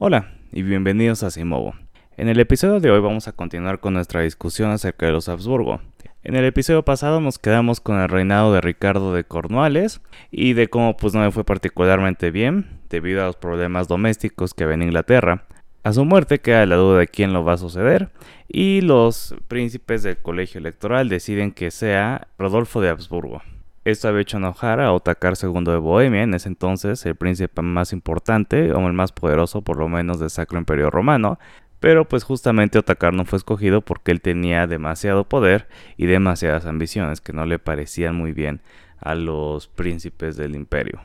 Hola y bienvenidos a Simovo. En el episodio de hoy vamos a continuar con nuestra discusión acerca de los Habsburgo. En el episodio pasado nos quedamos con el reinado de Ricardo de Cornualles y de cómo pues no me fue particularmente bien debido a los problemas domésticos que había en Inglaterra. A su muerte queda la duda de quién lo va a suceder y los príncipes del colegio electoral deciden que sea Rodolfo de Habsburgo. Esto había hecho enojar a Otakar II de Bohemia, en ese entonces el príncipe más importante o el más poderoso por lo menos del Sacro Imperio Romano, pero pues justamente Otakar no fue escogido porque él tenía demasiado poder y demasiadas ambiciones que no le parecían muy bien a los príncipes del imperio.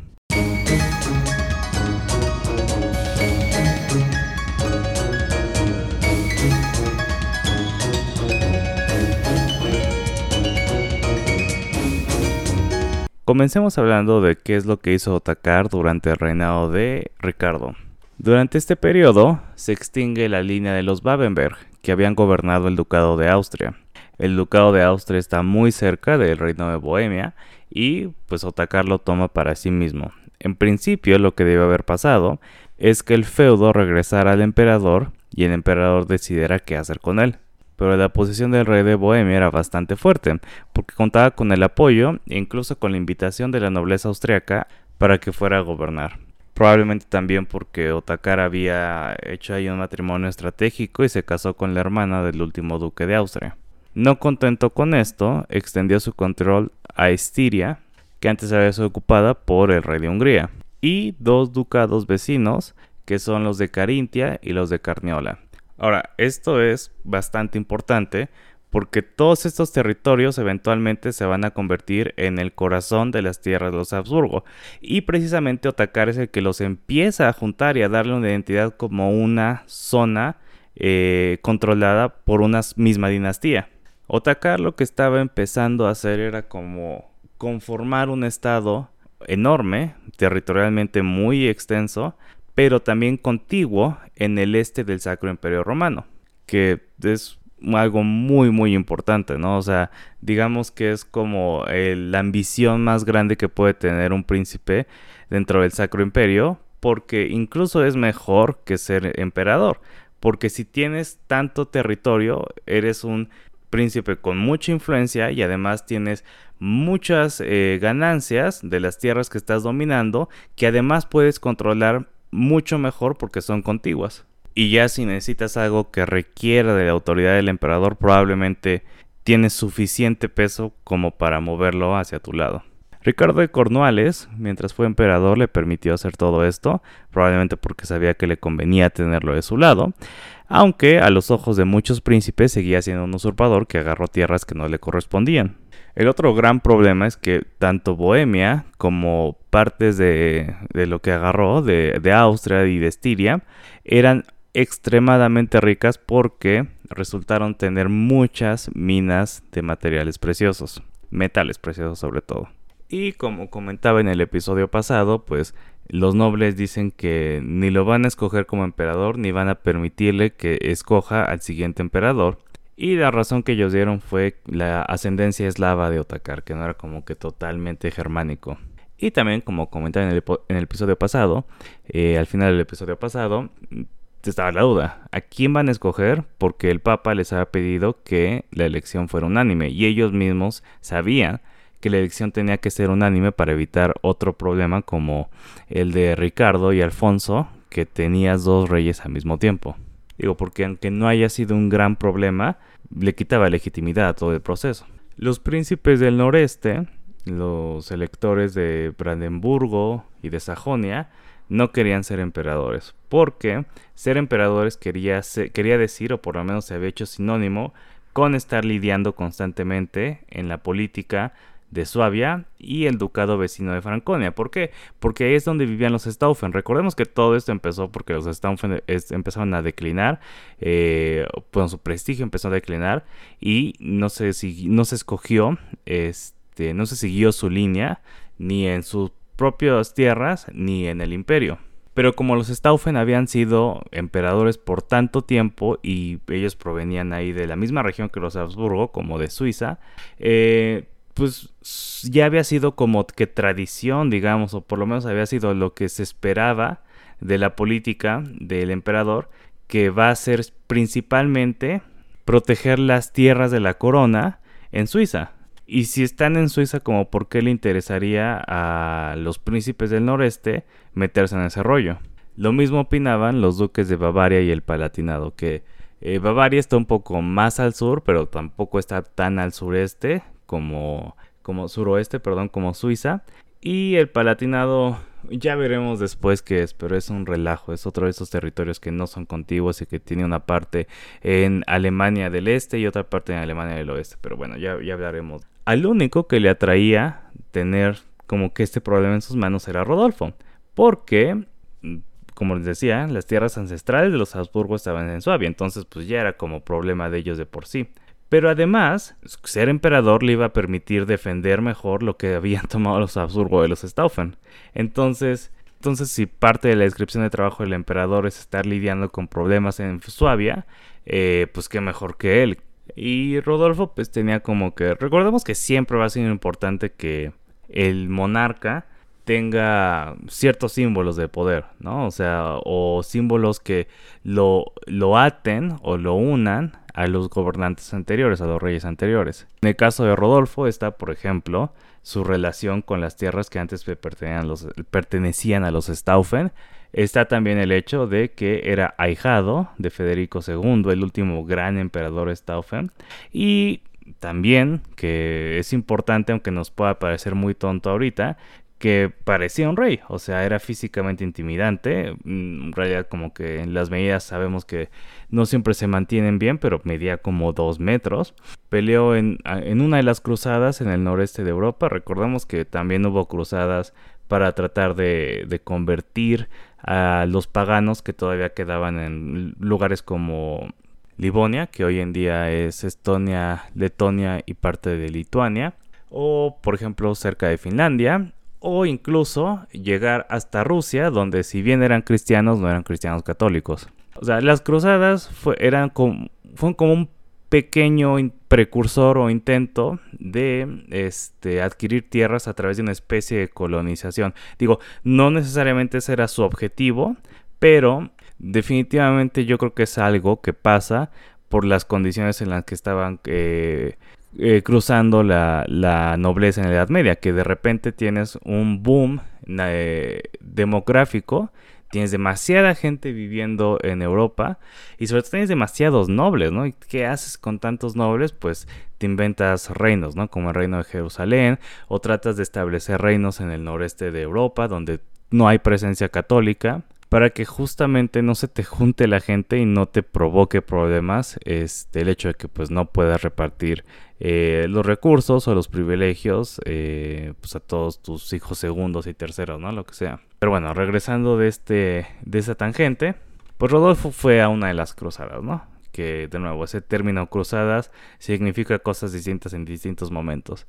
Comencemos hablando de qué es lo que hizo Otakar durante el reinado de Ricardo. Durante este periodo se extingue la línea de los Babenberg, que habían gobernado el ducado de Austria. El ducado de Austria está muy cerca del reino de Bohemia y pues Otakar lo toma para sí mismo. En principio lo que debe haber pasado es que el feudo regresara al emperador y el emperador decidiera qué hacer con él pero la posición del rey de Bohemia era bastante fuerte, porque contaba con el apoyo e incluso con la invitación de la nobleza austriaca para que fuera a gobernar. Probablemente también porque Otakar había hecho ahí un matrimonio estratégico y se casó con la hermana del último duque de Austria. No contento con esto, extendió su control a Estiria, que antes había sido ocupada por el rey de Hungría, y dos ducados vecinos, que son los de Carintia y los de Carniola. Ahora, esto es bastante importante porque todos estos territorios eventualmente se van a convertir en el corazón de las tierras de los Habsburgo. Y precisamente Otakar es el que los empieza a juntar y a darle una identidad como una zona eh, controlada por una misma dinastía. Otakar lo que estaba empezando a hacer era como conformar un estado enorme, territorialmente muy extenso, pero también contiguo en el este del Sacro Imperio Romano, que es algo muy muy importante, ¿no? O sea, digamos que es como la ambición más grande que puede tener un príncipe dentro del Sacro Imperio, porque incluso es mejor que ser emperador, porque si tienes tanto territorio, eres un príncipe con mucha influencia y además tienes muchas eh, ganancias de las tierras que estás dominando, que además puedes controlar mucho mejor porque son contiguas. Y ya si necesitas algo que requiera de la autoridad del emperador, probablemente tienes suficiente peso como para moverlo hacia tu lado. Ricardo de Cornualles, mientras fue emperador, le permitió hacer todo esto, probablemente porque sabía que le convenía tenerlo de su lado, aunque a los ojos de muchos príncipes seguía siendo un usurpador que agarró tierras que no le correspondían. El otro gran problema es que tanto Bohemia como partes de, lo que agarró de, de Austria y de Estiria eran extremadamente ricas porque resultaron tener muchas minas de materiales preciosos, metales preciosos sobre todo. Y como comentaba en el episodio pasado, pues los nobles dicen que ni lo van a escoger como emperador ni van a permitirle que escoja al siguiente emperador y la razón que ellos dieron fue la ascendencia eslava de Otakar, que no era como que totalmente germánico. Y también, como comentaba en el, episodio pasado, eh, al final del episodio pasado, estaba la duda, ¿a quién van a escoger? Porque el Papa les había pedido que la elección fuera unánime y ellos mismos sabían que la elección tenía que ser unánime para evitar otro problema como el de Ricardo y Alfonso, que tenías dos reyes al mismo tiempo. Digo, porque aunque no haya sido un gran problema, le quitaba legitimidad a todo el proceso. Los príncipes del noreste, los electores de Brandenburgo y de Sajonia, no querían ser emperadores, porque ser emperadores quería, quería decir, o por lo menos se había hecho sinónimo, con estar lidiando constantemente en la política de Suabia y el ducado vecino de Franconia. ¿Por qué? Porque es donde vivían los Staufen. Recordemos que todo esto empezó porque los Staufen empezaron a declinar, eh, pues su prestigio empezó a declinar y no se, no se escogió, este, no se siguió su línea ni en sus propias tierras ni en el imperio. Pero como los Staufen habían sido emperadores por tanto tiempo y ellos provenían ahí de la misma región que los Habsburgo, como de Suiza, eh, pues ya había sido como que tradición, digamos, o por lo menos había sido lo que se esperaba de la política del emperador, que va a ser principalmente proteger las tierras de la corona en Suiza. Y si están en Suiza, como por qué le interesaría a los príncipes del noreste meterse en ese rollo. Lo mismo opinaban los duques de Bavaria y el Palatinado, que eh, Bavaria está un poco más al sur, pero tampoco está tan al sureste como, como suroeste, perdón, como Suiza. Y el Palatinado ya veremos después qué es, pero es un relajo, es otro de esos territorios que no son contiguos y que tiene una parte en Alemania del Este y otra parte en Alemania del Oeste. Pero bueno, ya, ya hablaremos. Al único que le atraía tener como que este problema en sus manos era Rodolfo, porque como les decía, las tierras ancestrales de los Habsburgo estaban en Suabia, entonces pues ya era como problema de ellos de por sí. Pero además, ser emperador le iba a permitir defender mejor lo que habían tomado los Habsburgo de los Staufen. Entonces, entonces si parte de la descripción de trabajo del emperador es estar lidiando con problemas en Suabia, eh, pues qué mejor que él. Y Rodolfo pues tenía como que, recordemos que siempre va a ser importante que el monarca tenga ciertos símbolos de poder, ¿no? O sea, o símbolos que lo, lo aten o lo unan a los gobernantes anteriores, a los reyes anteriores. En el caso de Rodolfo está, por ejemplo, su relación con las tierras que antes pertenecían a los, pertenecían Staufen. Está también el hecho de que era ahijado de Federico II, el último gran emperador Staufen. Y también, que es importante, aunque nos pueda parecer muy tonto ahorita, que parecía un rey, o sea, era físicamente intimidante, mm, en realidad como que en las medidas sabemos que no siempre se mantienen bien, pero medía como dos metros. Peleó en, una de las cruzadas en el noreste de Europa, recordamos que también hubo cruzadas para tratar de convertir a los paganos que todavía quedaban en lugares como Livonia, que hoy en día es Estonia, Letonia y parte de Lituania, o por ejemplo cerca de Finlandia, o incluso llegar hasta Rusia, donde si bien eran cristianos, no eran cristianos católicos. O sea, las cruzadas eran como, fueron como un pequeño precursor o intento de este, adquirir tierras a través de una especie de colonización. Digo, no necesariamente ese era su objetivo, pero definitivamente yo creo que es algo que pasa por las condiciones en las que estaban eh, eh, cruzando la, nobleza en la Edad Media, que de repente tienes un boom eh, demográfico, tienes demasiada gente viviendo en Europa y sobre todo tienes demasiados nobles, ¿no? ¿Y qué haces con tantos nobles? Pues te inventas reinos, ¿no? Como el reino de Jerusalén o tratas de establecer reinos en el noreste de Europa donde no hay presencia católica para que justamente no se te junte la gente y no te provoque problemas este, el hecho de que pues no puedas repartir eh, los recursos o los privilegios eh, pues a todos tus hijos segundos y terceros, ¿no? Lo que sea. Pero bueno, regresando de, este, de esa tangente, pues Rodolfo fue a una de las cruzadas, ¿no? que de nuevo ese término cruzadas significa cosas distintas en distintos momentos.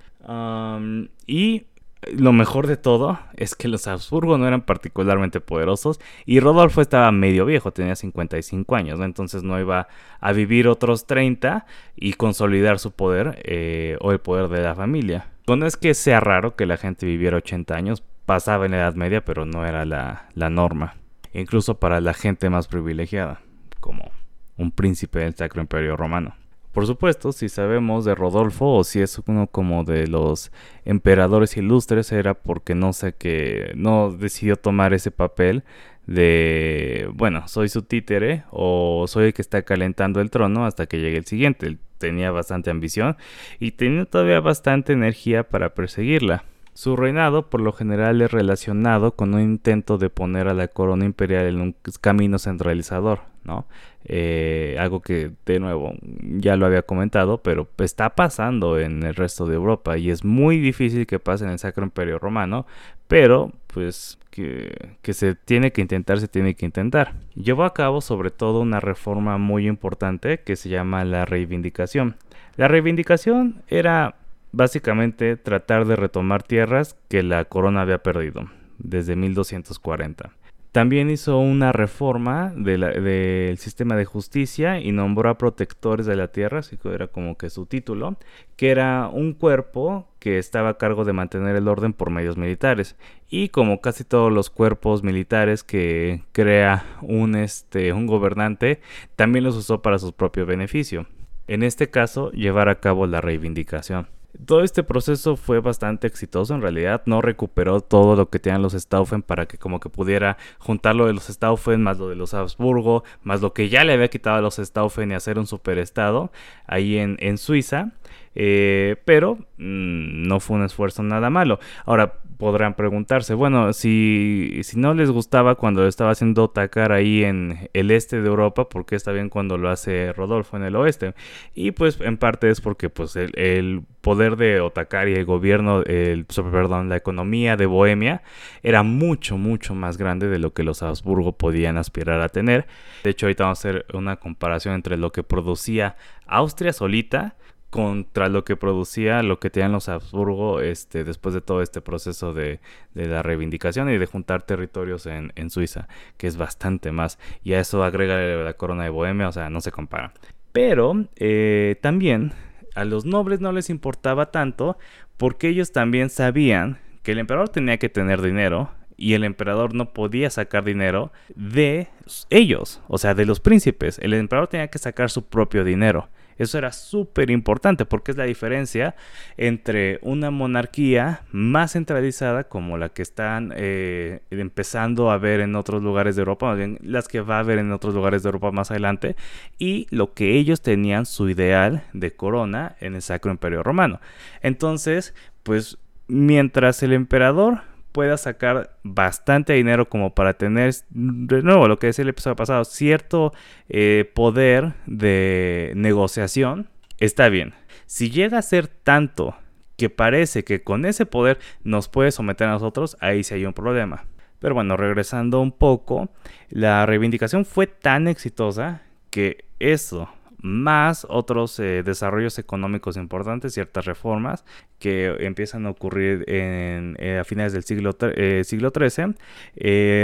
y lo mejor de todo es que los Habsburgo no eran particularmente poderosos y Rodolfo estaba medio viejo, tenía 55 años, entonces no iba a vivir otros 30 y consolidar su poder eh, o el poder de la familia. No es que sea raro que la gente viviera 80 años, pasaba en la Edad Media, pero no era la, la norma, incluso para la gente más privilegiada, como un príncipe del Sacro Imperio Romano. Por supuesto, si sabemos de Rodolfo o si es uno como de los emperadores ilustres, era porque no sé que no decidió tomar ese papel de, bueno, soy su títere o soy el que está calentando el trono hasta que llegue el siguiente. Tenía bastante ambición y tenía todavía bastante energía para perseguirla. Su reinado por lo general es relacionado con un intento de poner a la corona imperial en un camino centralizador, ¿no? Eh, algo que de nuevo ya lo había comentado, pero está pasando en el resto de Europa y es muy difícil que pase en el Sacro Imperio Romano, pero pues que, que, se tiene que intentar, se tiene que intentar. Llevó a cabo sobre todo una reforma muy importante que se llama la reivindicación. La reivindicación era básicamente tratar de retomar tierras que la corona había perdido desde 1240. También hizo una reforma del sistema de justicia y nombró a protectores de la tierra, así que era como que su título, que era un cuerpo que estaba a cargo de mantener el orden por medios militares. Y como casi todos los cuerpos militares que crea un, este, un gobernante, también los usó para su propio beneficio. En este caso, llevar a cabo la reivindicación. Todo este proceso fue bastante exitoso en realidad, no recuperó todo lo que tenían los Stauffen para que como que pudiera juntar lo de los Stauffen más lo de los Habsburgo, más lo que ya le había quitado a los Stauffen y hacer un superestado ahí en, en Suiza. Eh, pero mm, no fue un esfuerzo nada malo. Ahora podrán preguntarse, bueno, si, si no les gustaba cuando estaba haciendo atacar ahí en el este de Europa, ¿por qué está bien cuando lo hace Rodolfo en el oeste? Y pues en parte es porque pues el, poder de Otakar y el gobierno, el, perdón, la economía de Bohemia era mucho, mucho más grande de lo que los Habsburgo podían aspirar a tener. De hecho, ahorita vamos a hacer una comparación entre lo que producía Austria solita contra lo que producía, lo que tenían los Habsburgo este, después de todo este proceso de, la reivindicación y de juntar territorios en, Suiza, que es bastante más. Y a eso agrega la corona de Bohemia, o sea, no se compara. Pero eh, también a los nobles no les importaba tanto porque ellos también sabían que el emperador tenía que tener dinero y el emperador no podía sacar dinero de ellos, o sea, de los príncipes. El emperador tenía que sacar su propio dinero. Eso era súper importante porque es la diferencia entre una monarquía más centralizada como la que están eh, empezando a ver en otros lugares de Europa, más bien las que va a ver en otros lugares de Europa más adelante, y lo que ellos tenían su ideal de corona en el Sacro Imperio Romano. Entonces, pues mientras el emperador pueda sacar bastante dinero como para tener, de nuevo, lo que decía el episodio pasado, cierto eh, poder de negociación, está bien. Si llega a ser tanto que parece que con ese poder nos puede someter a nosotros, ahí sí hay un problema. Pero bueno, regresando un poco, la reivindicación fue tan exitosa que eso más otros eh, desarrollos económicos importantes, ciertas reformas que empiezan a ocurrir en, eh, a finales del siglo, eh, siglo XIII,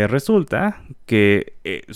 resulta que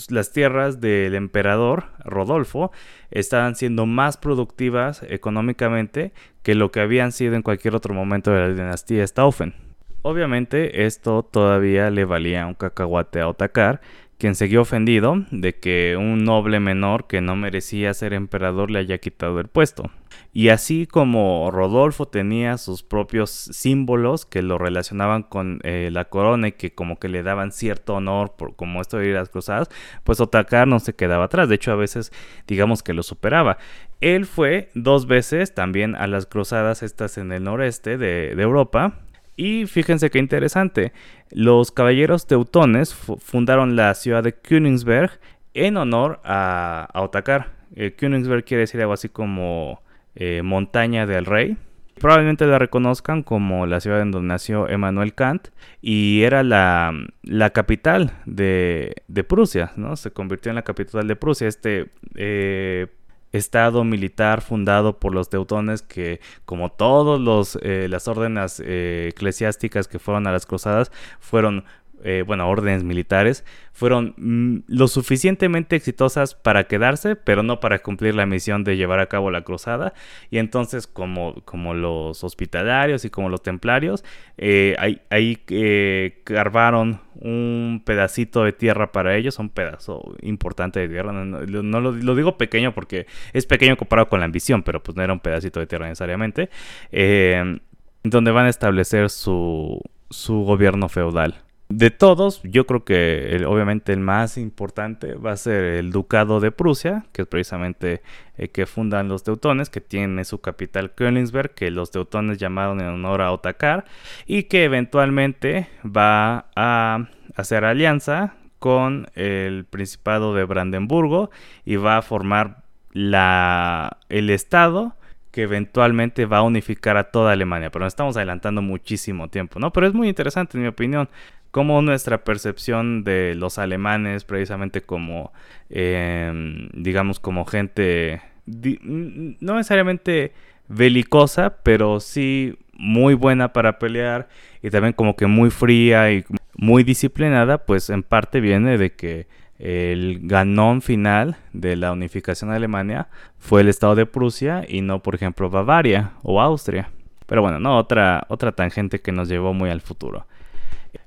las tierras del emperador Rodolfo estaban siendo más productivas económicamente que lo que habían sido en cualquier otro momento de la dinastía Stauffen. Obviamente esto todavía le valía un cacahuate a Otakar, quien siguió ofendido de que un noble menor que no merecía ser emperador le haya quitado el puesto. Y así como Rodolfo tenía sus propios símbolos que lo relacionaban con eh, la corona y que como que le daban cierto honor por como esto de ir a las cruzadas, pues Otakar no se quedaba atrás, de hecho a veces digamos que lo superaba. Él fue dos veces también a las cruzadas estas en el noreste de Europa, y fíjense qué interesante, los caballeros teutones fundaron la ciudad de Königsberg en honor a, Otakar. Eh, Königsberg quiere decir algo así como eh, montaña del rey. Probablemente la reconozcan como la ciudad en donde nació Emmanuel Kant y era la, capital de, Prusia, ¿no? Se convirtió en la capital de Prusia. Este eh, estado militar fundado por los teutones que como todas eh, las órdenes eh, eclesiásticas que fueron a las cruzadas fueron eh, bueno, órdenes militares, fueron mm, lo suficientemente exitosas para quedarse, pero no para cumplir la misión de llevar a cabo la cruzada. Y entonces, como, como los hospitalarios y como los templarios, eh, ahí, ahí eh, carvaron un pedacito de tierra para ellos, un pedazo importante de tierra. No, lo, lo, digo pequeño porque es pequeño comparado con la ambición, pero pues no era un pedacito de tierra necesariamente. donde van a establecer su, su gobierno feudal. De todos, yo creo que obviamente el más importante va a ser el Ducado de Prusia, que es precisamente el que fundan los teutones, que tiene su capital Königsberg, que los teutones llamaron en honor a Otakar, y que eventualmente va a hacer alianza con el Principado de Brandenburgo y va a formar la, el Estado que eventualmente va a unificar a toda Alemania, pero nos estamos adelantando muchísimo tiempo, ¿no? Pero es muy interesante en mi opinión cómo nuestra percepción de los alemanes, precisamente como, em, digamos, como gente, no necesariamente belicosa, pero sí muy buena para pelear y también como que muy fría y muy disciplinada, pues en parte viene de que el ganón final de la unificación de Alemania fue el estado de Prusia y no, por ejemplo, Bavaria o Austria. Pero bueno, no, otra, otra tangente que nos llevó muy al futuro.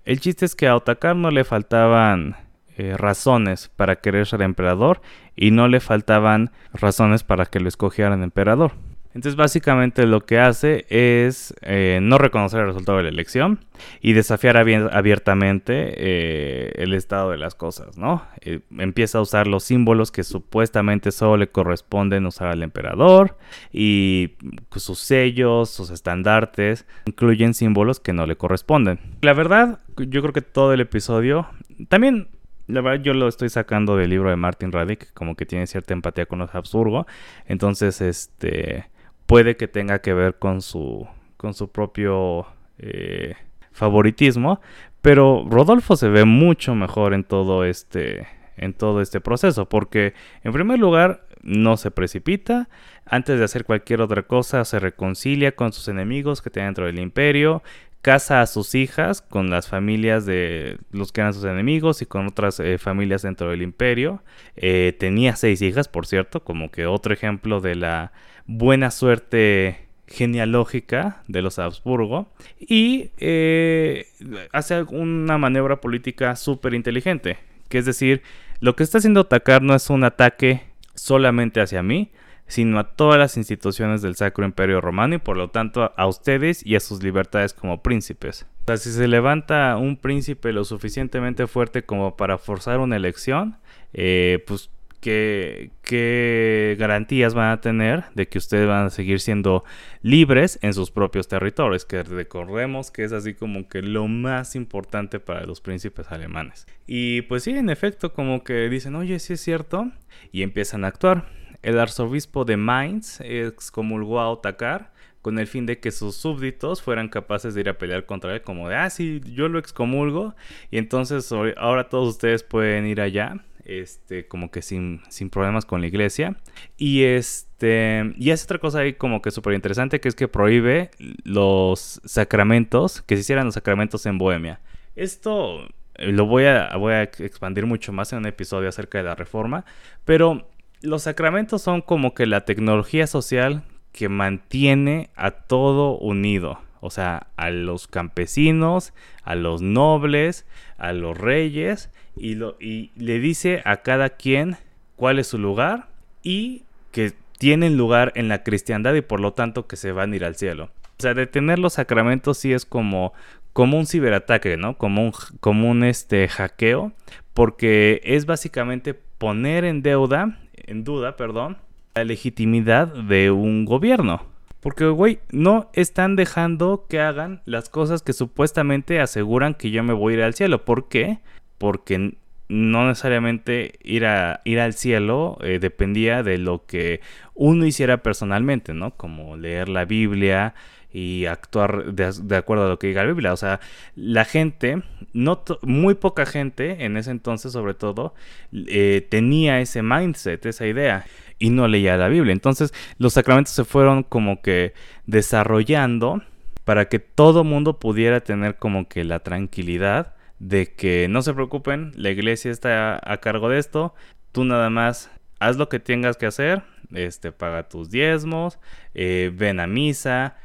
El chiste es que a Otakar no le faltaban eh, razones para querer ser emperador y no le faltaban razones para que lo escogieran emperador. Entonces básicamente lo que hace es eh, no reconocer el resultado de la elección y desafiar abiertamente eh, el estado de las cosas, ¿no? Eh, empieza a usar los símbolos que supuestamente solo le corresponden usar al emperador y sus sellos, sus estandartes, incluyen símbolos que no le corresponden. La verdad, yo creo que todo el episodio, también la verdad yo lo estoy sacando del libro de Martin Radic, como que tiene cierta empatía con los absurdo. Entonces, este puede que tenga que ver con su, con su propio eh, favoritismo, pero Rodolfo se ve mucho mejor en todo este en todo este proceso, porque en primer lugar no se precipita, antes de hacer cualquier otra cosa se reconcilia con sus enemigos que tiene dentro del imperio, casa a sus hijas con las familias de los que eran sus enemigos y con otras eh, familias dentro del imperio. Eh, tenía seis hijas, por cierto, como que otro ejemplo de la buena suerte genealógica de los Habsburgo y eh, hace una maniobra política súper inteligente, que es decir, lo que está haciendo atacar no es un ataque solamente hacia mí, sino a todas las instituciones del Sacro Imperio Romano y por lo tanto a ustedes y a sus libertades como príncipes. O sea, si se levanta un príncipe lo suficientemente fuerte como para forzar una elección, eh, pues qué, garantías van a tener de que ustedes van a seguir siendo libres en sus propios territorios, que recordemos que es así como que lo más importante para los príncipes alemanes. Y pues sí, en efecto, como que dicen, oye, sí es cierto, y empiezan a actuar. El arzobispo de Mainz excomulgó a Otakar con el fin de que sus súbditos fueran capaces de ir a pelear contra él, como de, ah, sí, yo lo excomulgo, y entonces ahora todos ustedes pueden ir allá este, como que sin, sin problemas con la iglesia. Y este, y es otra cosa ahí como que súper interesante, que es que prohíbe los sacramentos, que se hicieran los sacramentos en Bohemia. Esto eh, lo voy a, voy a expandir mucho más en un episodio acerca de la reforma, pero los sacramentos son como que la tecnología social que mantiene a todo unido. O sea, a los campesinos, a los nobles, a los reyes y, le dice a cada quien cuál es su lugar y que tienen lugar en la cristiandad y por lo tanto que se van a ir al cielo. O sea, detener los sacramentos sí es como, como un ciberataque, ¿no? Como un, como un este, hackeo, porque es básicamente poner en deuda, en duda, perdón, la legitimidad de un gobierno. Porque, güey, no están dejando que hagan las cosas que supuestamente aseguran que yo me voy a ir al cielo. ¿Por qué? Porque no necesariamente ir, a, ir al cielo eh, dependía de lo que uno hiciera personalmente, ¿no? Como leer la Biblia y actuar de, acuerdo a lo que diga la Biblia. O sea, la gente, no muy poca gente en ese entonces sobre todo, eh, tenía ese mindset, esa idea, y no leía la Biblia. Entonces los sacramentos se fueron como que desarrollando para que todo mundo pudiera tener como que la tranquilidad de que no se preocupen, la iglesia está a, cargo de esto, tú nada más haz lo que tengas que hacer, este, paga tus diezmos, eh, ven a misa,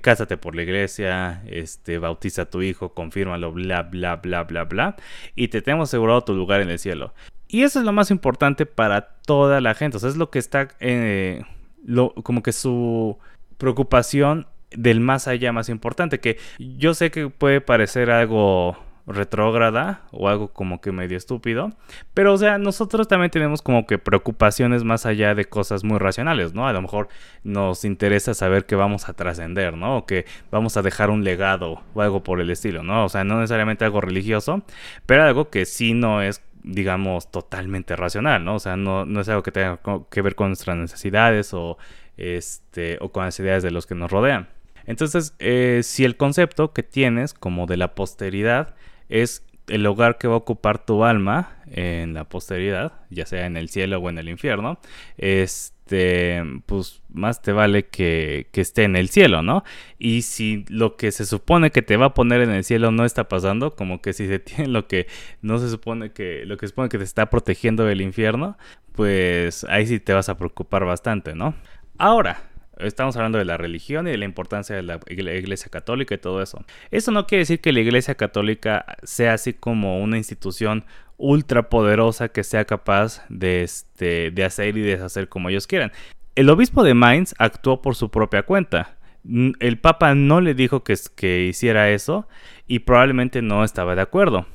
cásate por la iglesia, este, bautiza a tu hijo, confírmalo, bla, bla, bla, bla, bla, y te tenemos asegurado tu lugar en el cielo. Y eso es lo más importante para toda la gente, o sea, es lo que está, eh, lo, como que su preocupación del más allá más importante, que yo sé que puede parecer algo retrógrada o algo como que medio estúpido. Pero, o sea, nosotros también tenemos como que preocupaciones más allá de cosas muy racionales, ¿no? A lo mejor nos interesa saber que vamos a trascender, ¿no? O que vamos a dejar un legado o algo por el estilo, ¿no? O sea, no necesariamente algo religioso, pero algo que sí no es digamos, totalmente racional, ¿no? O sea, no, no es algo que tenga que ver con nuestras necesidades o, este, o con las ideas de los que nos rodean. Entonces, eh, si el concepto que tienes como de la posteridad es el lugar que va a ocupar tu alma en la posteridad, ya sea en el cielo o en el infierno, este, pues más te vale que, que, esté en el cielo, ¿no? Y si lo que se supone que te va a poner en el cielo no está pasando, como que si se tiene lo que no se supone que, lo que se supone que te está protegiendo del infierno, pues ahí sí te vas a preocupar bastante, ¿no? Ahora, Estamos hablando de la religión y de la importancia de la Iglesia Católica y todo eso. Eso no quiere decir que la Iglesia Católica sea así como una institución ultra poderosa que sea capaz de, este, de hacer y deshacer como ellos quieran. El obispo de Mainz actuó por su propia cuenta. El Papa no le dijo que, que hiciera eso y probablemente no estaba de acuerdo.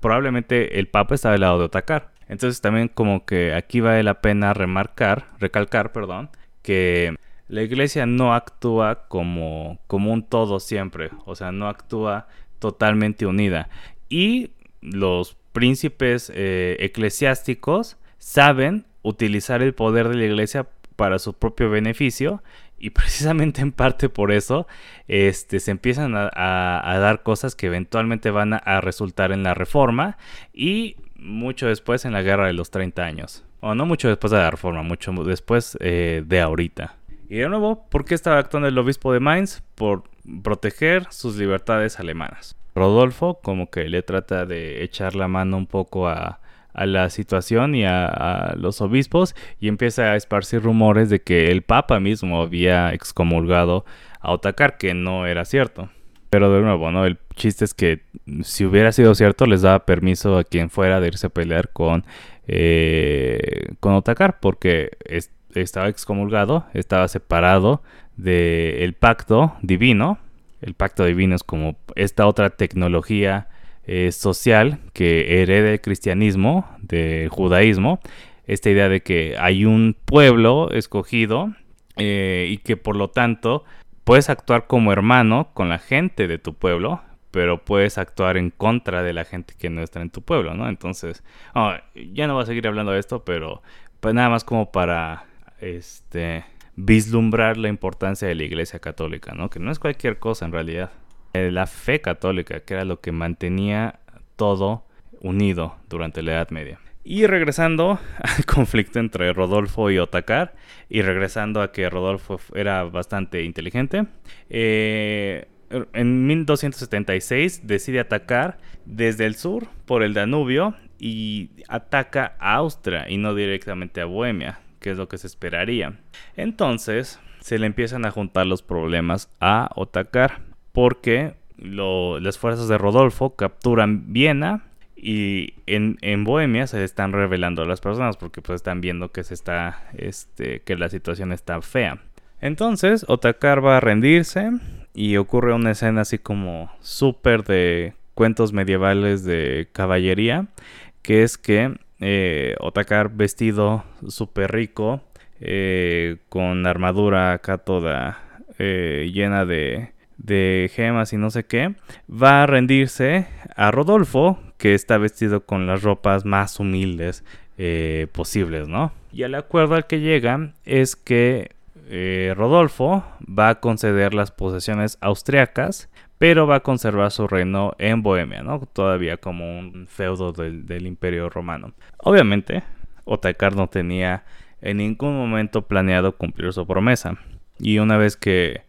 Probablemente el Papa estaba del lado de Otakar. Entonces también como que aquí vale la pena remarcar, recalcar, perdón, que la iglesia no actúa como, como un todo siempre, o sea, no actúa totalmente unida. Y los príncipes eh, eclesiásticos saben utilizar el poder de la iglesia para su propio beneficio y precisamente en parte por eso este, se empiezan a, dar cosas que eventualmente van a, resultar en la reforma y mucho después en la guerra de los 30 años. O no mucho después de la reforma, mucho después eh, de ahorita. Y de nuevo, ¿por qué estaba actuando el obispo de Mainz? Por proteger sus libertades alemanas. Rodolfo como que le trata de echar la mano un poco a, la situación y a, los obispos y empieza a esparcir rumores de que el papa mismo había excomulgado a Otakar, que no era cierto. Pero de nuevo, ¿no? El chiste es que si hubiera sido cierto, les daba permiso a quien fuera de irse a pelear con, eh, con Otakar, porque estaba excomulgado, estaba separado del pacto divino. El pacto divino es como esta otra tecnología eh, social que hereda el cristianismo, del judaísmo. Esta idea de que hay un pueblo escogido eh, y que por lo tanto puedes actuar como hermano con la gente de tu pueblo, pero puedes actuar en contra de la gente que no está en tu pueblo, ¿no? Entonces, oh, ya no voy a seguir hablando de esto, pero pues nada más como para este, vislumbrar la importancia de la Iglesia Católica, ¿no? Que no es cualquier cosa en realidad. Eh, la fe católica, que era lo que mantenía todo unido durante la Edad Media. Y regresando al conflicto entre Rodolfo y Otakar, y regresando a que Rodolfo era bastante inteligente, eh, en 1276 decide atacar desde el sur por el Danubio y ataca a Austria y no directamente a Bohemia, que es lo que se esperaría. Entonces se le empiezan a juntar los problemas a Otakar porque las fuerzas de Rodolfo capturan Viena y en, Bohemia se están revelando a las personas porque pues están viendo que se está este que la situación está fea. Entonces Otakar va a rendirse y ocurre una escena así como súper de cuentos medievales de caballería que es que eh, Otakar vestido súper rico, eh, con armadura acá toda eh, llena de, gemas y no sé qué, va a rendirse a Rodolfo, que está vestido con las ropas más humildes posibles, ¿no? Y el acuerdo al que llega es que Rodolfo va a conceder las posesiones austriacas pero va a conservar su reino en Bohemia, ¿no? Todavía como un feudo del, imperio romano. Obviamente, Otakar no tenía en ningún momento planeado cumplir su promesa. Y una vez que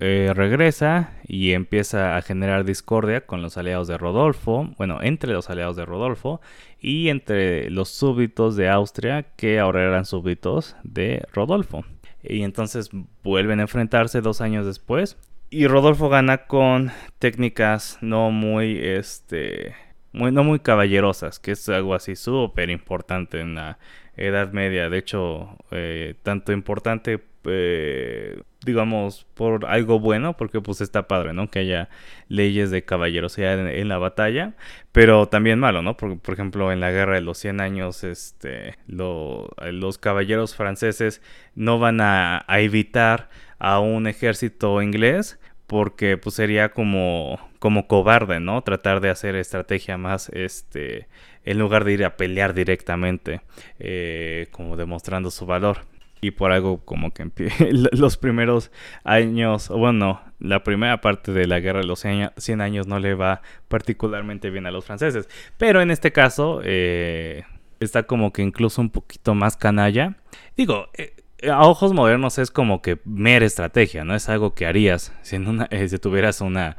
eh, regresa y empieza a generar discordia con los aliados de Rodolfo, bueno, entre los aliados de Rodolfo y entre los súbditos de Austria que ahora eran súbditos de Rodolfo. Y entonces vuelven a enfrentarse dos años después y Rodolfo gana con técnicas no muy, este, no muy caballerosas, que es algo así súper importante en la Edad Media. De hecho, eh, tanto importante, eh, digamos, por algo bueno, porque pues está padre, ¿no? Que haya leyes de caballerosidad en, la batalla, pero también malo, ¿no? Porque, por ejemplo, en la Guerra de los 100 años, este, los caballeros franceses no van a evitar a un ejército inglés porque pues sería como como cobarde, ¿no? Tratar de hacer estrategia más, este, en lugar de ir a pelear directamente, eh, como demostrando su valor. y por algo como que los primeros años, bueno, la primera parte de la guerra de los 100 años no le va particularmente bien a los franceses. Pero en este caso eh, está como que incluso un poquito más canalla. Digo, eh, a ojos modernos es como que mera estrategia, no es algo que harías si, una, eh, si tuvieras una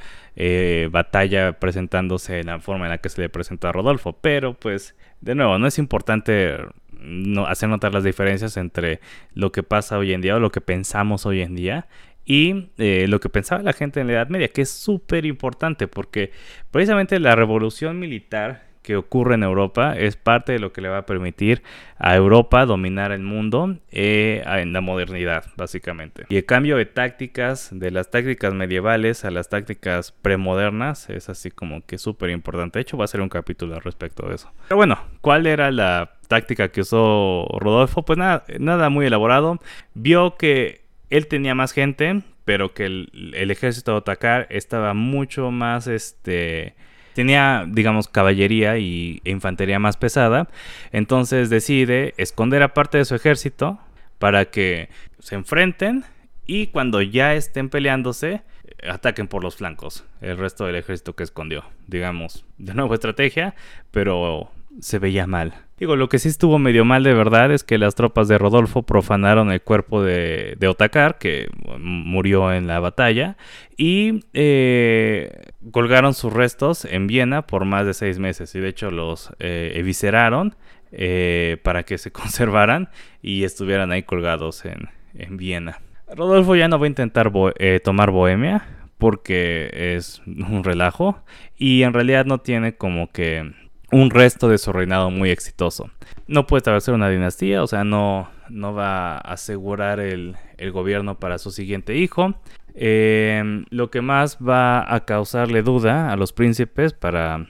batalla presentándose en la forma en la que se le presentó a Rodolfo. Pero pues, de nuevo, no es importante no, hacer notar las diferencias entre lo que pasa hoy en día o lo que pensamos hoy en día y eh, lo que pensaba la gente en la Edad Media, que es súper importante porque precisamente la revolución militar que ocurre en Europa es parte de lo que le va a permitir a Europa dominar el mundo eh, en la modernidad, básicamente. Y el cambio de tácticas, de las tácticas medievales a las tácticas premodernas, es así como que súper importante. De hecho, va a ser un capítulo al respecto de eso. Pero bueno, ¿cuál era la táctica que usó Rodolfo? Pues nada, nada muy elaborado. Vio que él tenía más gente, pero que el, ejército de Otakar estaba mucho más este tenía, digamos, caballería y, e infantería más pesada. Entonces decide esconder a parte de su ejército para que se enfrenten y cuando ya estén peleándose, ataquen por los flancos el resto del ejército que escondió. Digamos, de nuevo estrategia, pero se veía mal. Digo, lo que sí estuvo medio mal de verdad es que las tropas de Rodolfo profanaron el cuerpo de, de Otakar, que murió en la batalla, y eh, colgaron sus restos en Viena por más de seis meses. Y de hecho los eh, evisceraron eh, para que se conservaran y estuvieran ahí colgados en, en Viena. Rodolfo ya no va a intentar tomar Bohemia porque es un relajo y en realidad no tiene como que un resto de su reinado muy exitoso. No puede establecer una dinastía, o sea, no, no va a asegurar el, gobierno para su siguiente hijo. Em, lo que más va a causarle duda a los príncipes para...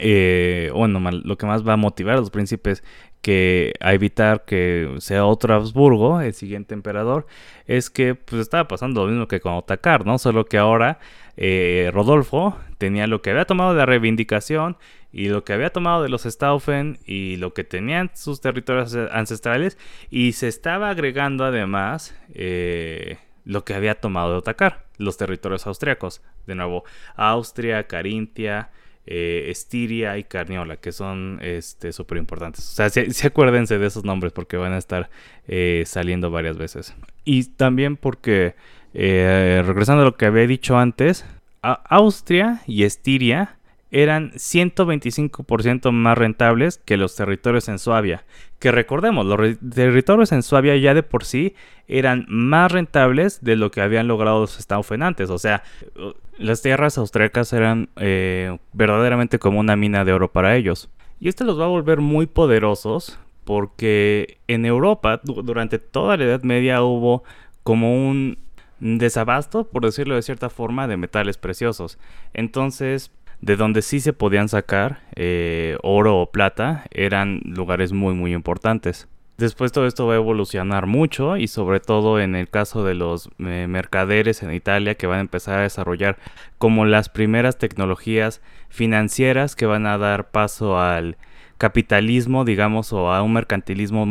Eh, bueno, lo que más va a motivar a los príncipes que a evitar que sea otro Habsburgo, el siguiente emperador, es que pues estaba pasando lo mismo que con Otakar, ¿no? Solo que ahora eh, Rodolfo tenía lo que había tomado de la reivindicación y lo que había tomado de los Staufen y lo que tenían sus territorios ancestrales y se estaba agregando además eh, lo que había tomado de Otakar, los territorios austriacos. De nuevo, Austria, Carintia, eh, Estiria y Carniola, que son este súper importantes. O sea, sí, acuérdense de esos nombres porque van a estar saliendo varias veces. Y también porque eh, regresando a lo que había dicho antes, Austria y Estiria eran 125% más rentables que los territorios en Suabia. Que recordemos, los territorios en Suabia ya de por sí eran más rentables de lo que habían logrado los Staufen antes. O sea, las tierras austriacas eran eh, verdaderamente como una mina de oro para ellos. Y esto los va a volver muy poderosos porque en Europa durante toda la Edad Media hubo como un desabasto, por decirlo de cierta forma, de metales preciosos. Entonces, de donde sí se podían sacar eh, oro o plata, eran lugares muy muy importantes. Después todo esto va a evolucionar mucho y sobre todo en el caso de los eh, mercaderes en Italia que van a empezar a desarrollar como las primeras tecnologías financieras que van a dar paso al capitalismo, digamos, o a un mercantilismo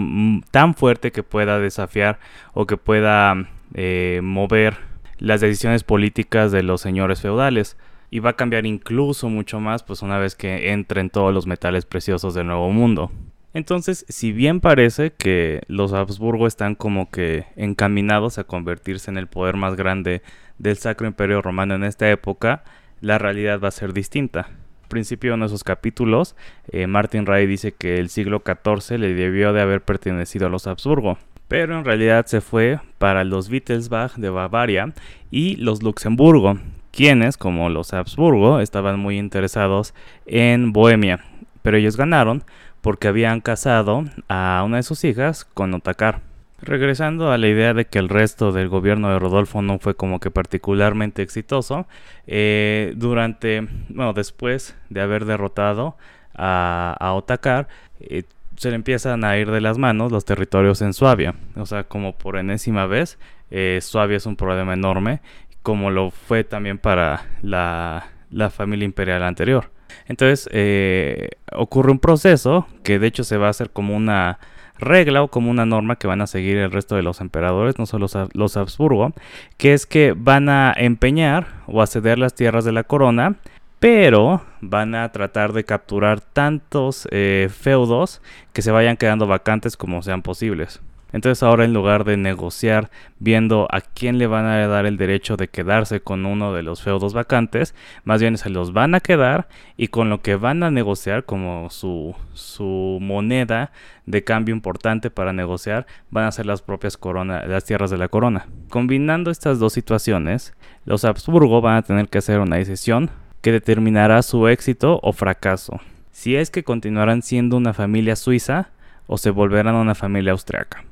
tan fuerte que pueda desafiar o que pueda eh, mover las decisiones políticas de los señores feudales y va a cambiar incluso mucho más pues una vez que entren todos los metales preciosos del nuevo mundo. Entonces, si bien parece que los Habsburgo están como que encaminados a convertirse en el poder más grande del Sacro Imperio Romano en esta época, la realidad va a ser distinta. Al principio de esos capítulos, eh, Martin Ray dice que el siglo XIV le debió de haber pertenecido a los Habsburgo pero en realidad se fue para los Wittelsbach de Bavaria y los Luxemburgo, quienes, como los Habsburgo, estaban muy interesados en Bohemia, pero ellos ganaron porque habían casado a una de sus hijas con Otakar. Regresando a la idea de que el resto del gobierno de Rodolfo no fue como que particularmente exitoso, eh, durante, bueno, después de haber derrotado a, a Otakar, eh, se le empiezan a ir de las manos los territorios en Suabia. O sea, como por enésima vez, eh, Suabia es un problema enorme, como lo fue también para la, familia imperial anterior. Entonces, eh, ocurre un proceso que de hecho se va a hacer como una regla o como una norma que van a seguir el resto de los emperadores, no solo los Habsburgo, que es que van a empeñar o a ceder las tierras de la corona, pero van a tratar de capturar tantos eh, feudos que se vayan quedando vacantes como sean posibles. Entonces ahora en lugar de negociar viendo a quién le van a dar el derecho de quedarse con uno de los feudos vacantes, más bien se los van a quedar y con lo que van a negociar como su, su moneda de cambio importante para negociar van a ser las propias corona, las tierras de la corona. Combinando estas dos situaciones, los Habsburgo van a tener que hacer una decisión que determinará su éxito o fracaso. Si es que continuarán siendo una familia suiza o se volverán una familia austriaca.